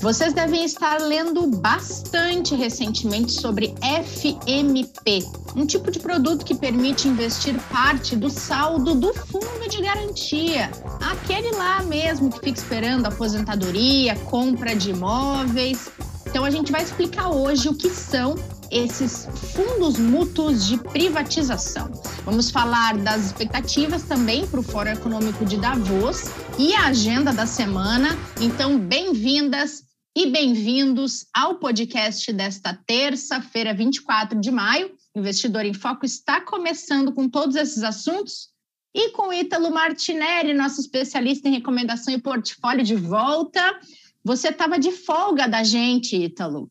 Vocês devem estar lendo bastante recentemente sobre FMP, um tipo de produto que permite investir parte do saldo do fundo de garantia, aquele lá mesmo que fica esperando aposentadoria, compra de imóveis. Então a gente vai explicar hoje o que são esses fundos mútuos de privatização. Vamos falar das expectativas também para o Fórum Econômico de Davos e a agenda da semana. Então, bem-vindas e bem-vindos ao podcast desta terça-feira, 24 de maio. Investidor em Foco está começando com todos esses assuntos e com Ítalo Martinelli, nosso especialista em recomendação e portfólio, de volta. Você estava de folga da gente, Ítalo.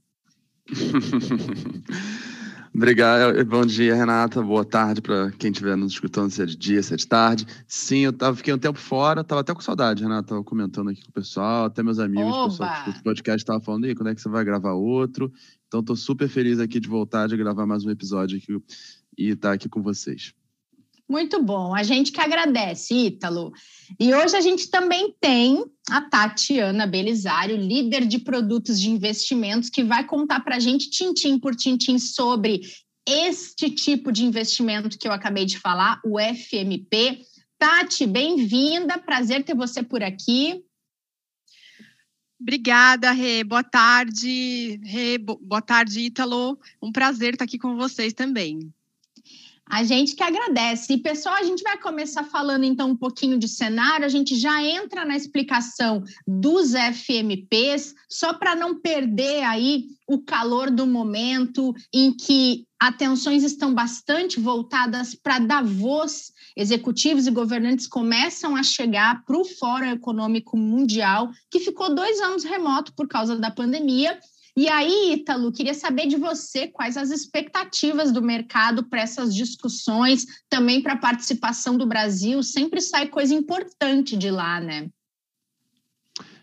Obrigado, bom dia, Renata. Boa tarde para quem estiver nos escutando, se é de dia, se é de tarde. Sim, eu tava, fiquei um tempo fora, estava até com saudade, Renata. Tava comentando aqui com o pessoal, até meus amigos, o pessoal do podcast estavam falando, aí, quando é que você vai gravar outro? Então, estou super feliz aqui de voltar, de gravar mais um episódio aqui e estar tá aqui com vocês. Muito bom, a gente que agradece, Ítalo. E hoje a gente também tem a Tatiana Belisário, líder de produtos de investimentos, que vai contar para a gente, tintim por tintim, sobre este tipo de investimento que eu acabei de falar, o FMP. Tati, bem-vinda, prazer ter você por aqui. Obrigada, Rê. Boa tarde, Rê. Boa tarde, Ítalo. Um prazer estar aqui com vocês também. A gente que agradece. E, pessoal, a gente vai começar falando então um pouquinho de cenário, a gente já entra na explicação dos FMPs, só para não perder aí o calor do momento em que atenções estão bastante voltadas para Davos. Executivos e governantes começam a chegar para o Fórum Econômico Mundial, que ficou dois anos remoto por causa da pandemia, e aí, Ítalo, queria saber de você quais as expectativas do mercado para essas discussões, também para a participação do Brasil. Sempre sai coisa importante de lá, né?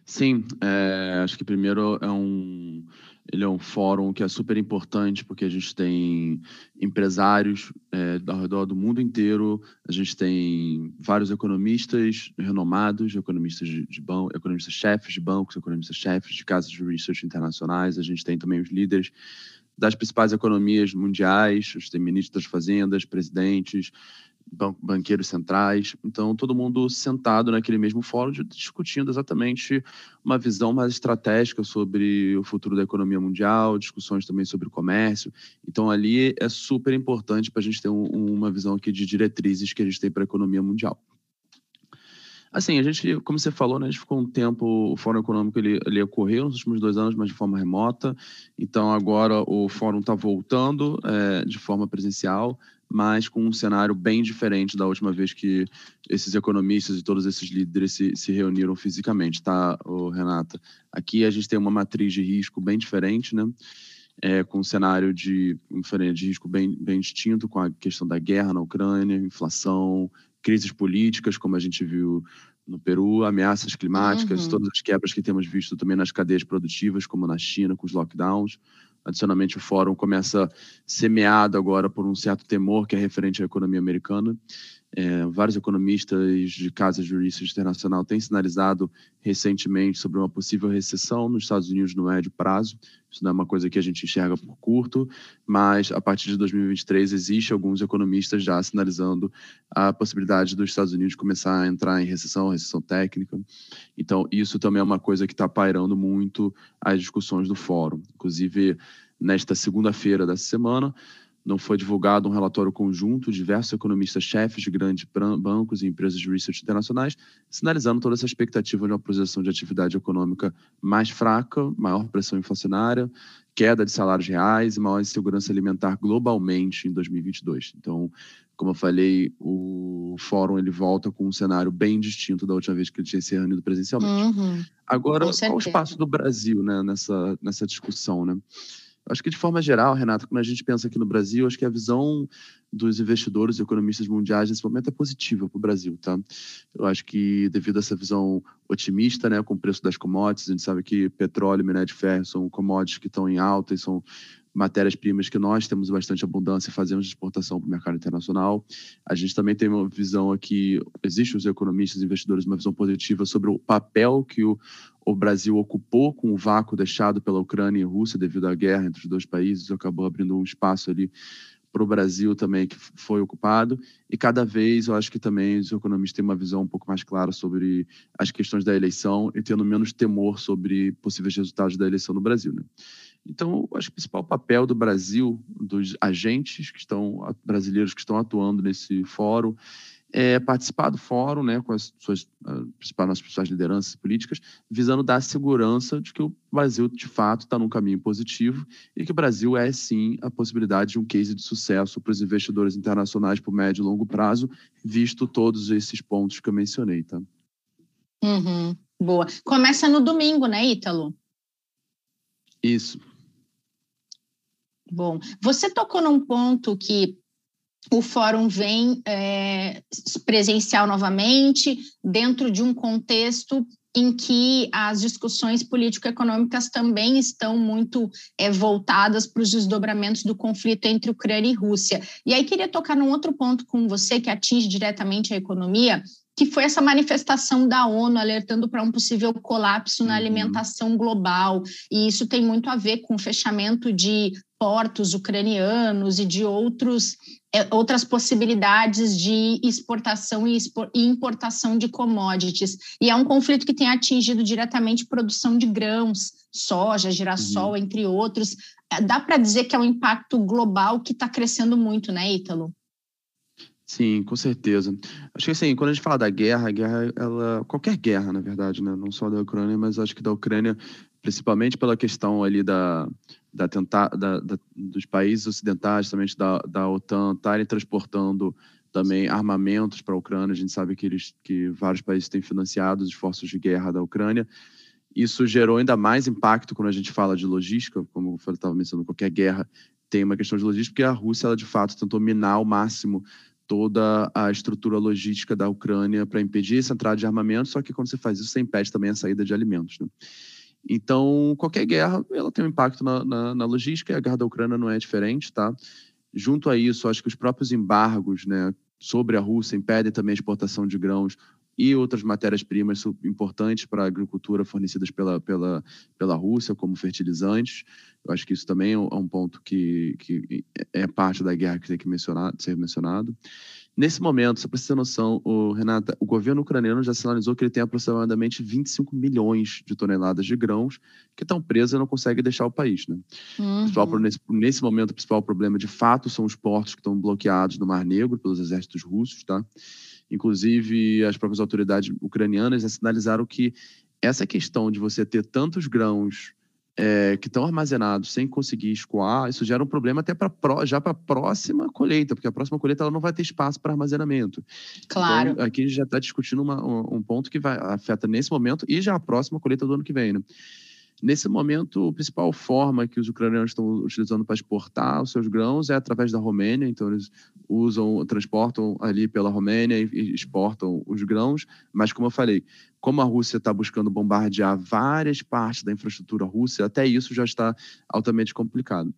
Sim, é, acho que primeiro é um ele é um fórum que é super importante porque a gente tem empresários é, ao redor do mundo inteiro, a gente tem vários economistas renomados, economistas de, de banco, economistas chefes de bancos, economistas chefes de casas de research internacionais, a gente tem também os líderes das principais economias mundiais, a gente tem ministros das fazendas, presidentes, banqueiros centrais. Então, todo mundo sentado naquele mesmo fórum, discutindo exatamente uma visão mais estratégica sobre o futuro da economia mundial, discussões também sobre o comércio. Então, ali é super importante para a gente ter um, uma visão aqui de diretrizes que a gente tem para a economia mundial. Assim, a gente, como você falou, né, a gente ficou um tempo, o Fórum Econômico ele, ele ocorreu nos últimos dois anos, mas de forma remota. Então, agora o Fórum está voltando é, de forma presencial mas com um cenário bem diferente da última vez que esses economistas e todos esses líderes se, se reuniram fisicamente, tá, Renata? Aqui a gente tem uma matriz de risco bem diferente, né? É, com um cenário de, de risco bem, bem distinto, com a questão da guerra na Ucrânia, inflação, crises políticas, como a gente viu no Peru, ameaças climáticas, uhum. todas as quebras que temos visto também nas cadeias produtivas, como na China, com os lockdowns. Adicionalmente, o fórum começa semeado agora por um certo temor que é referente à economia americana. É, vários economistas de casas research internacional têm sinalizado recentemente sobre uma possível recessão nos Estados Unidos no médio prazo. Isso não é uma coisa que a gente enxerga por curto, mas a partir de 2023 existe alguns economistas já sinalizando a possibilidade dos Estados Unidos começar a entrar em recessão, recessão técnica. Então, isso também é uma coisa que está pairando muito as discussões do fórum. Inclusive, nesta segunda-feira dessa semana, não foi divulgado um relatório conjunto de diversos economistas-chefes de grandes bancos e empresas de research internacionais, sinalizando toda essa expectativa de uma projeção de atividade econômica mais fraca, maior pressão inflacionária, queda de salários reais e maior insegurança alimentar globalmente em 2022. Então, como eu falei, o fórum ele volta com um cenário bem distinto da última vez que ele tinha se reunido presencialmente. Uhum. Agora, qual o espaço do Brasil né, nessa, nessa discussão? Né? Acho que de forma geral, Renato, quando a gente pensa aqui no Brasil, acho que a visão dos investidores e economistas mundiais nesse momento é positiva para o Brasil, tá? Eu acho que devido a essa visão otimista, né, com o preço das commodities, a gente sabe que petróleo minério de ferro são commodities que estão em alta e são matérias-primas que nós temos bastante abundância e fazemos de exportação para o mercado internacional. A gente também tem uma visão aqui, existe os economistas e investidores, uma visão positiva sobre o papel que o, o Brasil ocupou com o vácuo deixado pela Ucrânia e Rússia devido à guerra entre os dois países, acabou abrindo um espaço ali para o Brasil também que foi ocupado e cada vez eu acho que também os economistas têm uma visão um pouco mais clara sobre as questões da eleição e tendo menos temor sobre possíveis resultados da eleição no Brasil. Né? Então, eu acho que o principal papel do Brasil, dos agentes que estão brasileiros que estão atuando nesse fórum, é, participar do fórum né, com as suas principais, principais lideranças políticas, visando dar segurança de que o Brasil, de fato, está num caminho positivo e que o Brasil é, sim, a possibilidade de um case de sucesso para os investidores internacionais por médio e longo prazo, visto todos esses pontos que eu mencionei. Tá? Uhum, boa. Começa no domingo, né, Ítalo? Isso. Bom, você tocou num ponto que o fórum vem é, presencial novamente, dentro de um contexto em que as discussões político-econômicas também estão muito é, voltadas para os desdobramentos do conflito entre Ucrânia e Rússia. E aí queria tocar num outro ponto com você que atinge diretamente a economia, que foi essa manifestação da ONU alertando para um possível colapso na uhum. alimentação global. E isso tem muito a ver com o fechamento de portos ucranianos e de outros outras possibilidades de exportação e importação de commodities. E é um conflito que tem atingido diretamente produção de grãos, soja, girassol, uhum. entre outros. É, dá para dizer que é um impacto global que está crescendo muito, né, Ítalo? Sim, com certeza. Acho que assim, quando a gente fala da guerra, a guerra, ela, qualquer guerra, na verdade, né? não só da Ucrânia, mas acho que da Ucrânia, principalmente pela questão ali da, da, tentar, da, da dos países ocidentais, também da, da OTAN, estarem transportando também armamentos para a Ucrânia. A gente sabe que, eles, que vários países têm financiado os esforços de guerra da Ucrânia. Isso gerou ainda mais impacto quando a gente fala de logística, como eu estava mencionando, qualquer guerra tem uma questão de logística, porque a Rússia, ela de fato tentou minar ao máximo toda a estrutura logística da Ucrânia para impedir essa entrada de armamento, só que quando você faz isso, você impede também a saída de alimentos. Né? Então, qualquer guerra, ela tem um impacto na, na, na, logística e a guerra da Ucrânia não é diferente, tá? Junto a isso, acho que os próprios embargos, né, sobre a Rússia impedem também a exportação de grãos e outras matérias-primas importantes para a agricultura fornecidas pela, pela, pela Rússia, como fertilizantes. Eu acho que isso também é um ponto que, que é parte da guerra que tem que mencionar, ser mencionado. Nesse momento, só para você ter noção, o, Renata, o governo ucraniano já sinalizou que ele tem aproximadamente 25 milhões de toneladas de grãos que estão presas e não conseguem deixar o país. Né? Uhum. Nesse, nesse, momento, o principal problema, de fato, são os portos que estão bloqueados no Mar Negro pelos exércitos russos. Tá? Inclusive, as próprias autoridades ucranianas já sinalizaram que essa questão de você ter tantos grãos é, que estão armazenados sem conseguir escoar, isso gera um problema até para já para a próxima colheita, porque a próxima colheita ela não vai ter espaço para armazenamento. Claro. Então, aqui a gente já está discutindo uma, um, um, ponto que vai afeta nesse momento e já a próxima colheita do ano que vem, né? Nesse momento, a principal forma que os ucranianos estão utilizando para exportar os seus grãos é através da Romênia. Então, eles usam, transportam ali pela Romênia e exportam os grãos. Mas, como eu falei, como a Rússia está buscando bombardear várias partes da infraestrutura russa, até isso já está altamente complicado.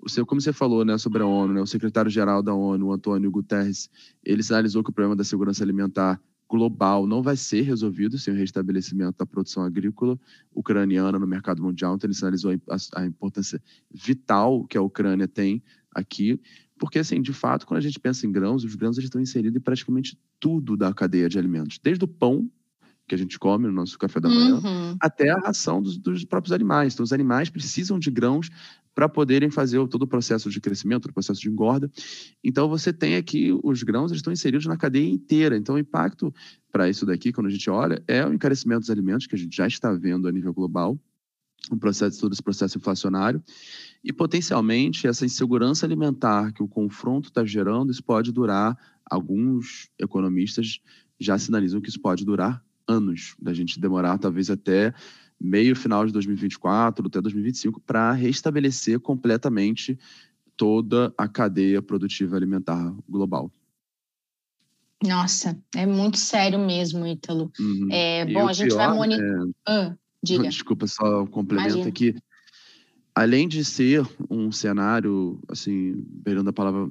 Você, como você falou né, sobre a ONU, né, o secretário-geral da ONU, Antônio Guterres, ele sinalizou que o problema da segurança alimentar global não vai ser resolvido sem o restabelecimento da produção agrícola ucraniana no mercado mundial. Então, ele sinalizou a, a importância vital que a Ucrânia tem aqui, porque, assim, de fato, quando a gente pensa em grãos, os grãos estão inseridos em praticamente tudo da cadeia de alimentos, desde o pão que a gente come no nosso café da manhã, uhum. até a ração dos, dos, próprios animais. Então, os animais precisam de grãos para poderem fazer todo o processo de crescimento, o processo de engorda. Então, você tem aqui, os grãos eles estão inseridos na cadeia inteira. Então, o impacto para isso daqui, quando a gente olha, é o encarecimento dos alimentos, que a gente já está vendo a nível global, o processo, todo esse processo inflacionário, e potencialmente essa insegurança alimentar que o confronto está gerando, isso pode durar, alguns economistas já sinalizam que isso pode durar anos, da gente demorar talvez até meio final de 2024, até 2025, para restabelecer completamente toda a cadeia produtiva alimentar global. Nossa, é muito sério mesmo, Ítalo. Uhum. É, bom, a gente pior, vai monitorar. É... Ah, diga. Desculpa, só um complemento Imagina. aqui. Além de ser um cenário, assim, beirando a palavra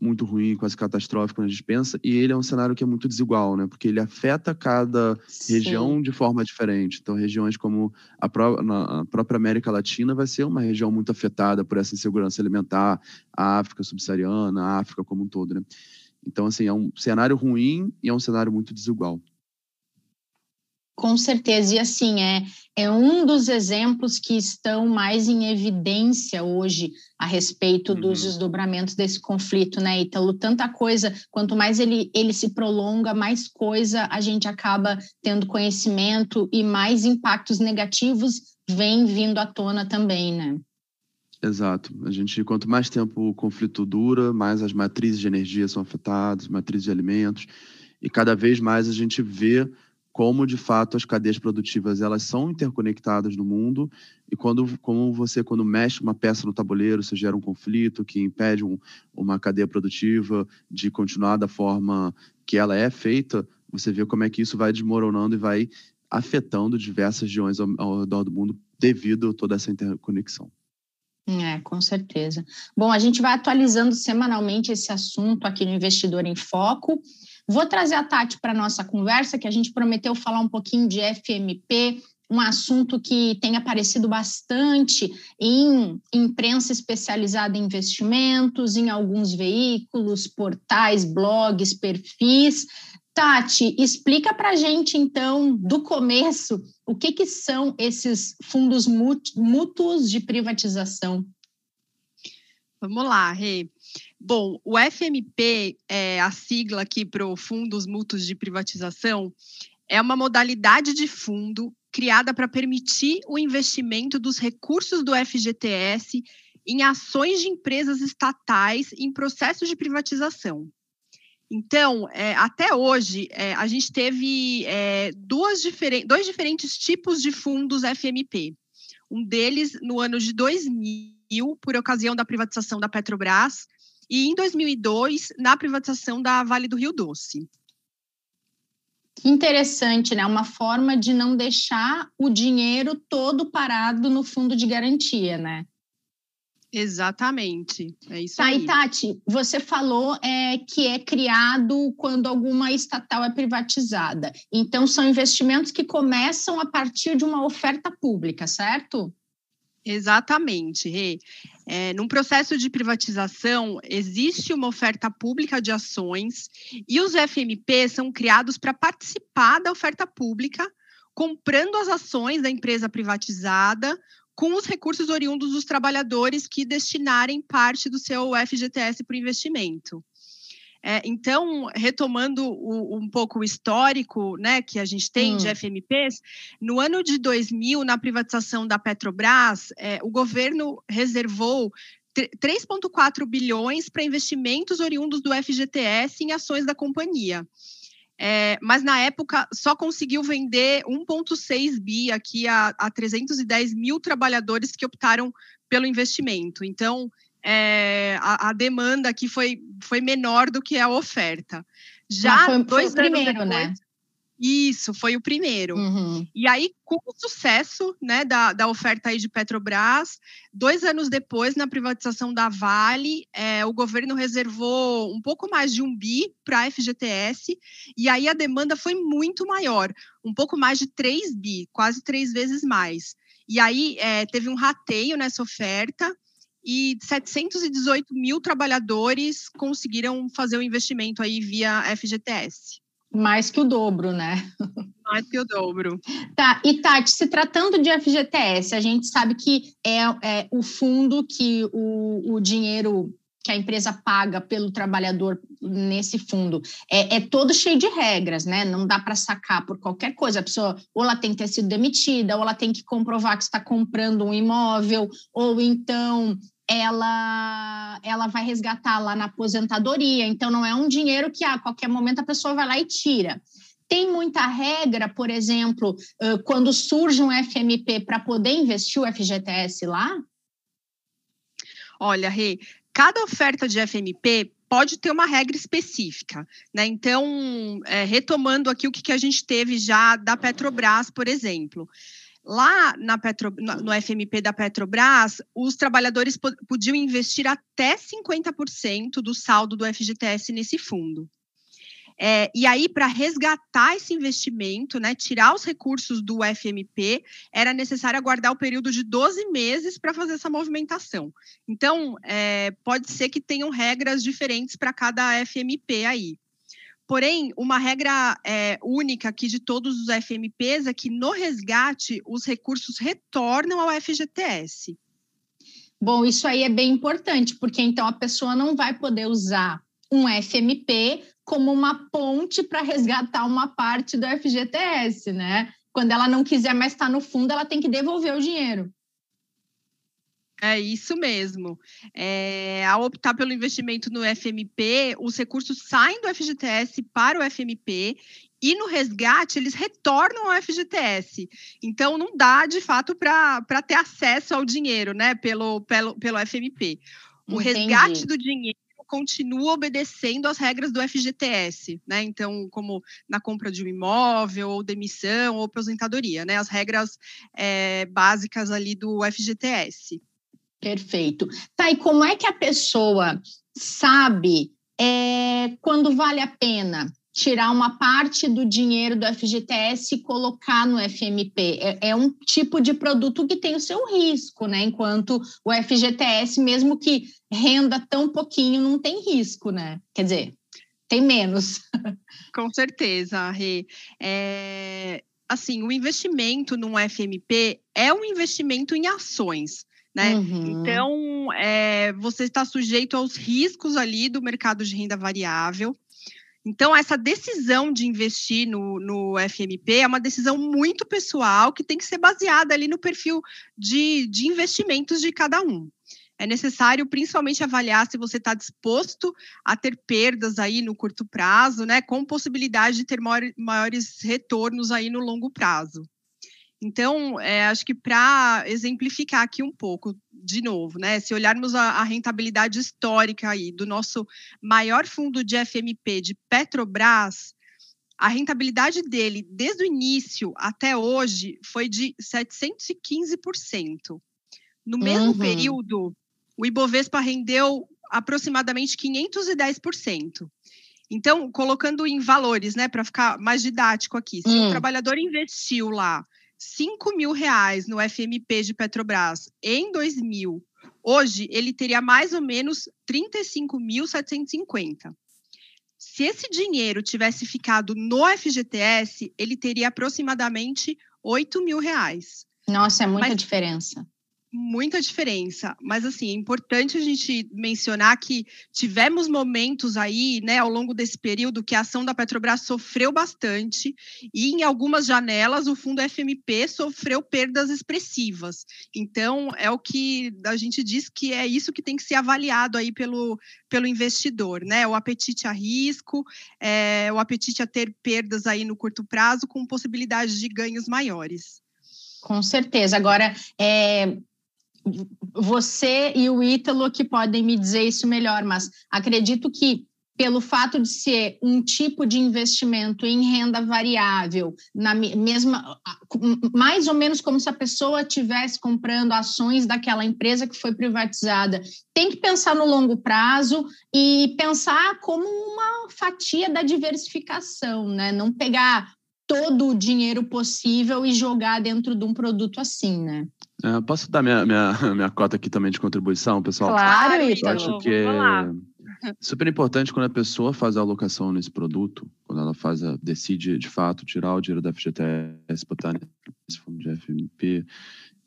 muito ruim, quase catastrófico quando a gente pensa, e ele é um cenário que é muito desigual, né? Porque ele afeta cada Sim. região de forma diferente. Então, regiões como a, pró a, própria América Latina vai ser uma região muito afetada por essa insegurança alimentar, a África subsaariana, a África como um todo, né? Então, assim, é um cenário ruim e é um cenário muito desigual. Com certeza, e assim, é, é um dos exemplos que estão mais em evidência hoje a respeito uhum. dos desdobramentos desse conflito, né, Ítalo? Tanta coisa, quanto mais ele, ele se prolonga, mais coisa a gente acaba tendo conhecimento e mais impactos negativos vêm vindo à tona também, né? Exato. A gente, quanto mais tempo o conflito dura, mais as matrizes de energia são afetadas, matrizes de alimentos, e cada vez mais a gente vê como de fato as cadeias produtivas elas são interconectadas no mundo e quando como você quando mexe uma peça no tabuleiro você gera um conflito que impede um, uma cadeia produtiva de continuar da forma que ela é feita você vê como é que isso vai desmoronando e vai afetando diversas regiões ao, ao redor do mundo devido a toda essa interconexão é, com certeza. Bom, a gente vai atualizando semanalmente esse assunto aqui no Investidor em Foco. Vou trazer a Tati para a nossa conversa, que a gente prometeu falar um pouquinho de FMP, um assunto que tem aparecido bastante em imprensa especializada em investimentos, em alguns veículos, portais, blogs, perfis. Tati, explica para a gente, então, do começo, o que, que são esses fundos mútuos de privatização? Vamos lá, Rê. Bom, o FMP, é a sigla aqui para o Fundos Mútuos de Privatização, é uma modalidade de fundo criada para permitir o investimento dos recursos do FGTS em ações de empresas estatais em processos de privatização. Então, é, até hoje, é, a gente teve é, duas diferen dois diferentes tipos de fundos FMP. Um deles no ano de 2000, por ocasião da privatização da Petrobras, e em 2002, na privatização da Vale do Rio Doce. Que interessante, né? Uma forma de não deixar o dinheiro todo parado no fundo de garantia, né? Exatamente, é isso tá, aí. Tati, você falou é, que é criado quando alguma estatal é privatizada. Então, são investimentos que começam a partir de uma oferta pública, certo? Exatamente, Rê. É, num processo de privatização, existe uma oferta pública de ações e os FMP são criados para participar da oferta pública, comprando as ações da empresa privatizada com os recursos oriundos dos trabalhadores que destinarem parte do seu FGTS para o investimento. É, então, retomando o, um pouco o histórico né, que a gente tem hum. de FMPs, no ano de 2000, na privatização da Petrobras, é, o governo reservou 3,4 bilhões para investimentos oriundos do FGTS em ações da companhia. É, mas na época só conseguiu vender 1,6 bi aqui a, a 310 mil trabalhadores que optaram pelo investimento. Então, é, a, a, demanda aqui foi, foi menor do que a oferta. Já foi, dois foi o primeiro, depois, né? Isso, foi o primeiro. Uhum. E aí, com o sucesso né, da, da oferta aí de Petrobras, dois anos depois, na privatização da Vale, é, o governo reservou um pouco mais de um bi para a FGTS, e aí a demanda foi muito maior, um pouco mais de 3 bi, quase três vezes mais. E aí é, teve um rateio nessa oferta, e 718 mil trabalhadores conseguiram fazer o investimento aí via FGTS. Mais que o dobro, né? Mais que o dobro. Tá, e Tati, se tratando de FGTS, a gente sabe que é, é o fundo que o, o dinheiro que a empresa paga pelo trabalhador nesse fundo é, é todo cheio de regras, né? Não dá para sacar por qualquer coisa. A pessoa ou ela tem que ter sido demitida, ou ela tem que comprovar que está comprando um imóvel, ou então ela ela vai resgatar lá na aposentadoria, então não é um dinheiro que a qualquer momento a pessoa vai lá e tira. Tem muita regra, por exemplo, quando surge um FMP para poder investir o FGTS lá? Olha, Rê, cada oferta de FMP pode ter uma regra específica, né? Então, é, retomando aqui o que, que a gente teve já da Petrobras, por exemplo. Lá na Petro, no FMP da Petrobras, os trabalhadores podiam investir até 50% do saldo do FGTS nesse fundo. É, e aí, para resgatar esse investimento, né, tirar os recursos do FMP, era necessário aguardar o período de 12 meses para fazer essa movimentação. Então, é, pode ser que tenham regras diferentes para cada FMP aí. Porém, uma regra é, única aqui de todos os FMPs é que no resgate os recursos retornam ao FGTS. Bom, isso aí é bem importante, porque então a pessoa não vai poder usar um FMP como uma ponte para resgatar uma parte do FGTS, né? Quando ela não quiser mais estar no fundo, ela tem que devolver o dinheiro. É isso mesmo. É, ao optar pelo investimento no FMP, os recursos saem do FGTS para o FMP e no resgate eles retornam ao FGTS. Então não dá de fato para ter acesso ao dinheiro, né, pelo, pelo, pelo FMP. O Entendi. resgate do dinheiro continua obedecendo às regras do FGTS, né? Então, como na compra de um imóvel, ou demissão, ou aposentadoria, né? As regras é, básicas ali do FGTS. Perfeito. Tá, e como é que a pessoa sabe é, quando vale a pena tirar uma parte do dinheiro do FGTS e colocar no FMP? É, é um tipo de produto que tem o seu risco, né? Enquanto o FGTS, mesmo que renda tão pouquinho, não tem risco, né? Quer dizer, tem menos. Com certeza, Rê. É, assim, o investimento num FMP é um investimento em ações né? Uhum. Então, é, você está sujeito aos riscos ali do mercado de renda variável. Então, essa decisão de investir no, no FMP é uma decisão muito pessoal que tem que ser baseada ali no perfil de, de investimentos de cada um. É necessário principalmente avaliar se você está disposto a ter perdas aí no curto prazo, né? Com possibilidade de ter maiores retornos aí no longo prazo. Então, é, acho que para exemplificar aqui um pouco, de novo, né? Se olharmos a, a, rentabilidade histórica aí do nosso maior fundo de FMP de Petrobras, a rentabilidade dele desde o início até hoje foi de 715%. No mesmo uhum. período, o Ibovespa rendeu aproximadamente 510%. Então, colocando em valores, né, para ficar mais didático aqui, se hum. o trabalhador investiu lá 5 mil reais no FMP de Petrobras em 2000, hoje ele teria mais ou menos 35.750. Se esse dinheiro tivesse ficado no FGTS, ele teria aproximadamente 8 mil reais. Nossa, é muita Mas, diferença muita diferença, mas assim, é importante a gente mencionar que tivemos momentos aí, né, ao longo desse período que a ação da Petrobras sofreu bastante e em algumas janelas o fundo FMP sofreu perdas expressivas. Então, é o que a gente diz que é isso que tem que ser avaliado aí pelo, pelo investidor, né? O apetite a risco, é, o apetite a ter perdas aí no curto prazo com possibilidade de ganhos maiores. Com certeza. Agora, é, você e o Ítalo que podem me dizer isso melhor, mas acredito que pelo fato de ser um tipo de investimento em renda variável, na mesma, mais ou menos como se a pessoa estivesse comprando ações daquela empresa que foi privatizada, tem que pensar no longo prazo e pensar como uma fatia da diversificação, né? Não pegar todo o dinheiro possível e jogar dentro de um produto assim, né? É, posso dar minha, minha, minha cota aqui também de contribuição, pessoal? Claro, Eu acho que é super importante quando a pessoa faz a alocação nesse produto, quando ela faz a, decide de fato tirar o dinheiro da FGTS, botar nesse fundo de FMP.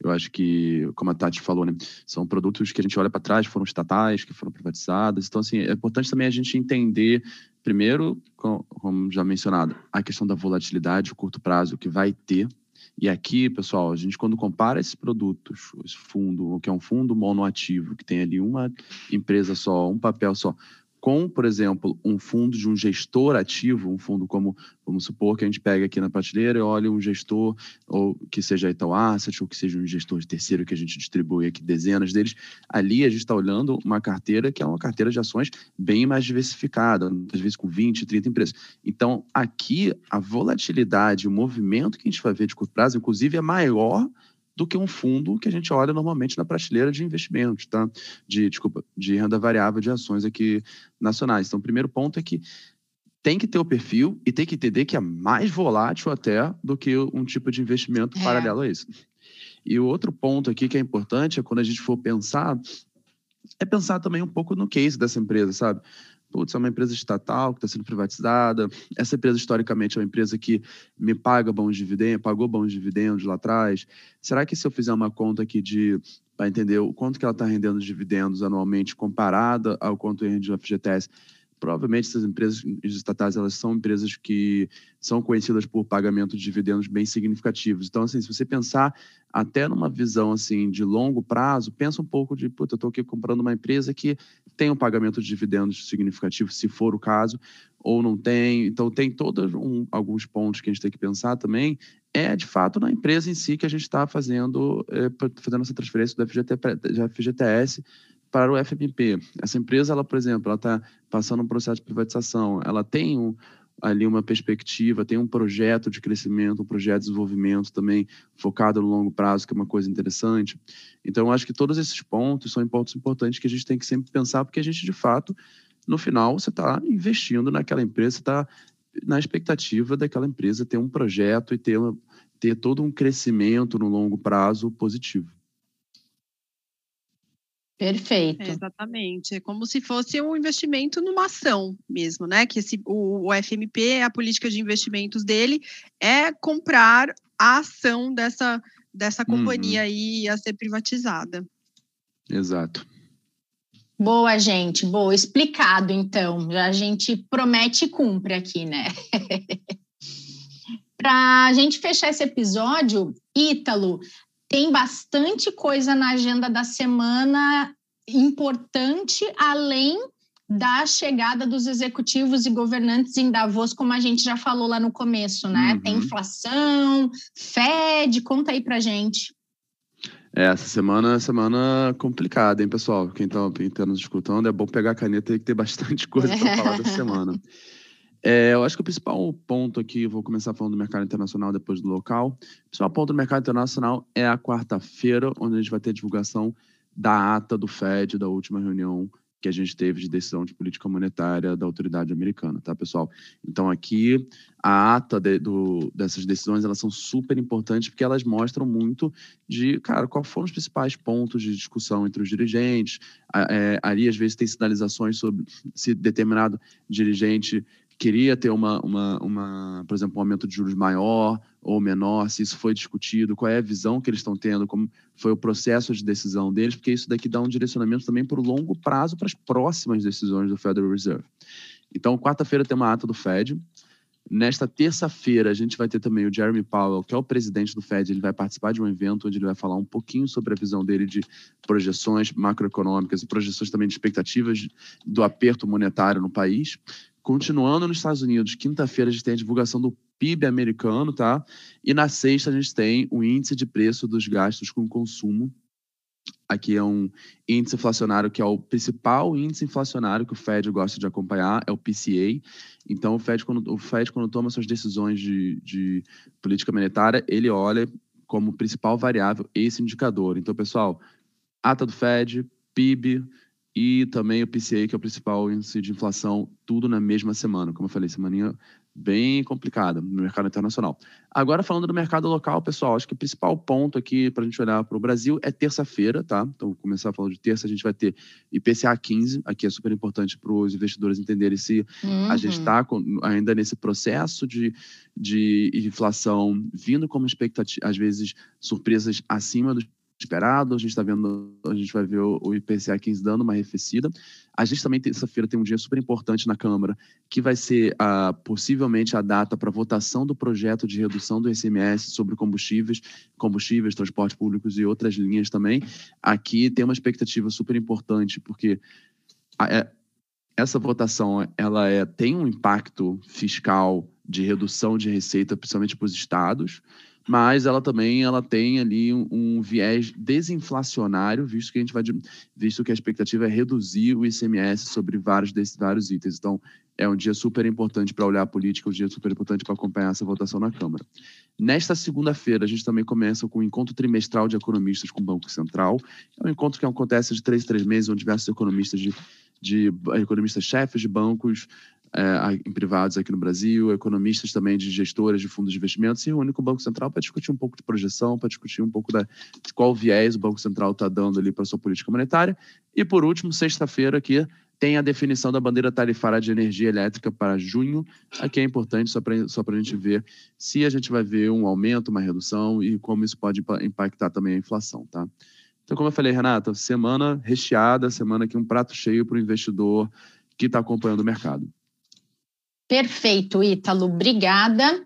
Eu acho que, como a Tati falou, né, são produtos que a gente olha para trás, foram estatais, que foram privatizados. Então, assim, é importante também a gente entender, primeiro, como já mencionado, a questão da volatilidade, o curto prazo que vai ter e aqui, pessoal, a gente quando compara esses produtos, esse fundo, que é um fundo monoativo, que tem ali uma empresa só, um papel só, com, por exemplo, um fundo de um gestor ativo, um fundo como, vamos supor que a gente pega aqui na prateleira e olha um gestor, ou que seja Itaú Asset, ou que seja um gestor de terceiro que a gente distribui aqui dezenas deles, ali a gente está olhando uma carteira que é uma carteira de ações bem mais diversificada, às vezes com 20, 30 empresas. Então, aqui, a volatilidade, o movimento que a gente vai ver de curto prazo, inclusive, é maior do que um fundo que a gente olha normalmente na prateleira de investimentos, tá? De, desculpa, de renda variável de ações aqui nacionais. Então, o primeiro ponto é que tem que ter o perfil e tem que entender que é mais volátil até do que um tipo de investimento é. paralelo a isso. E o outro ponto aqui que é importante é quando a gente for pensar, é pensar também um pouco no case dessa empresa, sabe? Putz, é uma empresa estatal que está sendo privatizada. Essa empresa, historicamente, é uma empresa que me paga bons dividendos, pagou bons dividendos lá atrás. Será que se eu fizer uma conta aqui de para entender o quanto que ela está rendendo de dividendos anualmente comparada ao quanto rende o FGTS, provavelmente essas empresas estatais elas são empresas que são conhecidas por pagamento de dividendos bem significativos. Então, assim, se você pensar até numa visão assim de longo prazo, pensa um pouco de, puta, eu estou aqui comprando uma empresa que tem um pagamento de dividendos significativo, se for o caso, ou não tem. Então, tem todos um, alguns pontos que a gente tem que pensar também. É, de fato, na empresa em si que a gente está fazendo, é, fazendo essa transferência do FGT, FGTS para o FMP. Essa empresa, ela, por exemplo, ela está passando um processo de privatização, ela tem um, ali uma perspectiva, tem um projeto de crescimento, um projeto de desenvolvimento também focado no longo prazo, que é uma coisa interessante. Então, eu acho que todos esses pontos são pontos importantes que a gente tem que sempre pensar, porque a gente, de fato, no final, você está investindo naquela empresa, você está na expectativa daquela empresa ter um projeto e ter, ter todo um crescimento no longo prazo positivo. Perfeito. É, exatamente. É como se fosse um investimento numa ação mesmo, né? Que esse, o, o FMP, a política de investimentos dele é comprar a ação dessa, dessa companhia uhum. aí a ser privatizada. Exato. Boa, gente. Boa. Explicado, então. A gente promete e cumpre aqui, né? Para a gente fechar esse episódio, Ítalo, tem bastante coisa na agenda da semana importante, além da chegada dos executivos e governantes em Davos, como a gente já falou lá no começo, né? Uhum. Tem inflação, Fed, conta aí pra gente. É, essa semana é semana complicada, hein, pessoal? Quem está tá nos escutando, é bom pegar a caneta e ter bastante coisa para falar dessa semana. É, eu acho que o principal ponto aqui, vou começar falando do mercado internacional depois do local. O principal ponto do mercado internacional é a quarta-feira, onde a gente vai ter divulgação da ata do Fed, da última reunião que a gente teve de decisão de política monetária da autoridade americana, tá, pessoal? Então, aqui, a ata de, do, dessas decisões, elas são super importantes porque elas mostram muito de, cara, quais foram os principais pontos de discussão entre os dirigentes. É, ali, às vezes, tem sinalizações sobre se determinado dirigente queria ter uma, uma, uma, por exemplo, um aumento de juros maior ou menor, se isso foi discutido, qual é a visão que eles estão tendo, como foi o processo de decisão deles, porque isso daqui dá um direcionamento também para o longo prazo, para as próximas decisões do Federal Reserve. Então, quarta-feira tem uma ata do Fed. Nesta terça-feira, a gente vai ter também o Jeremy Powell, que é o presidente do Fed. Ele vai participar de um evento onde ele vai falar um pouquinho sobre a visão dele de projeções macroeconômicas e projeções também de expectativas do aperto monetário no país. Continuando nos Estados Unidos, quinta-feira a gente tem a divulgação do PIB americano, tá? E na sexta a gente tem o índice de preço dos gastos com consumo. Aqui é um índice inflacionário que é o principal índice inflacionário que o Fed gosta de acompanhar, é o PCA. Então, o Fed, quando, o Fed, quando toma suas decisões de, de política monetária, ele olha como principal variável esse indicador. Então, pessoal, ata do Fed, PIB, e também o PCA, que é o principal índice de inflação, tudo na mesma semana. Como eu falei, semaninha bem complicada no mercado internacional. Agora, falando do mercado local, pessoal, acho que o principal ponto aqui para a gente olhar para o Brasil é terça-feira, tá? Então, vou começar falando de terça, a gente vai ter IPCA 15, aqui é super importante para os investidores entenderem se uhum. a gente está uhum. ainda nesse processo de, de inflação vindo como expectativa, às vezes surpresas acima dos esperado. A gente está vendo, a gente vai ver o, IPCA 15 dando uma arrefecida. A gente também, terça-feira, tem um dia super importante na Câmara, que vai ser uh, possivelmente a data para votação do projeto de redução do ICMS sobre combustíveis, combustíveis, transportes públicos e outras linhas também. Aqui tem uma expectativa super importante, porque. é, essa votação ela é, tem um impacto fiscal de redução de receita, principalmente para os estados, mas ela também ela tem ali um, um, viés desinflacionário, visto que a gente vai visto que a expectativa é reduzir o ICMS sobre vários desses vários itens. Então, é um dia super importante para olhar a política, um dia super importante para acompanhar essa votação na Câmara. Nesta segunda-feira, a gente também começa com o encontro trimestral de economistas com o Banco Central. É um encontro que acontece de três em três meses, onde diversos economistas de, de economistas-chefes de bancos é, em privados aqui no Brasil, economistas também de gestoras de fundos de investimentos, se reúnem com o Banco Central para discutir um pouco de projeção, para discutir um pouco da, de qual viés o Banco Central está dando ali para sua política monetária. E, por último, sexta-feira aqui, tem a definição da bandeira tarifária de energia elétrica para junho. Aqui é importante só para só a gente ver se a gente vai ver um aumento, uma redução e como isso pode impactar também a inflação, tá? Então, como eu falei, Renata, semana recheada, semana aqui um prato cheio para o investidor que está acompanhando o mercado. Perfeito, Ítalo. Obrigada.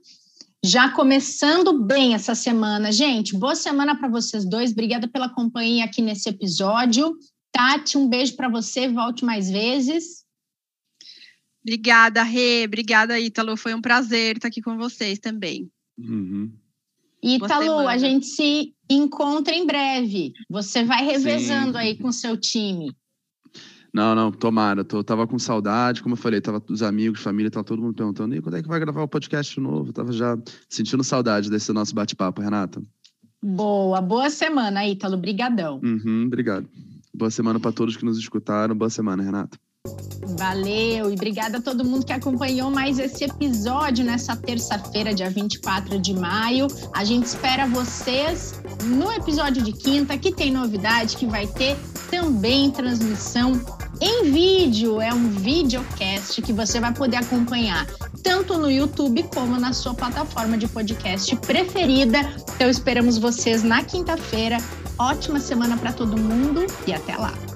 Já começando bem essa semana, gente. Boa semana para vocês dois. Obrigada pela companhia aqui nesse episódio. Tati, um beijo para você, volte mais vezes. Obrigada, Rê, obrigada, Ítalo. Foi um prazer estar aqui com vocês também. Uhum. Ítalo, a gente se encontra em breve. Você vai revezando Sim. aí com o seu time. Não, não, tomara. Tô, tava com saudade, como eu falei, tava os amigos, família, tava todo mundo perguntando, e quando é que vai gravar o podcast novo? Tava já sentindo saudade desse nosso bate-papo, Renata. Boa, boa semana, Ítalo. Brigadão. Uhum, obrigado. Boa semana para todos que nos escutaram. Boa semana, Renata. Valeu e obrigada a todo mundo que acompanhou mais esse episódio nessa terça-feira, dia 24 de maio. A gente espera vocês no episódio de quinta, que tem novidade, que vai ter também transmissão em vídeo. É um videocast que você vai poder acompanhar tanto no YouTube como na sua plataforma de podcast preferida. Então esperamos vocês na quinta-feira Ótima semana para todo mundo e até lá!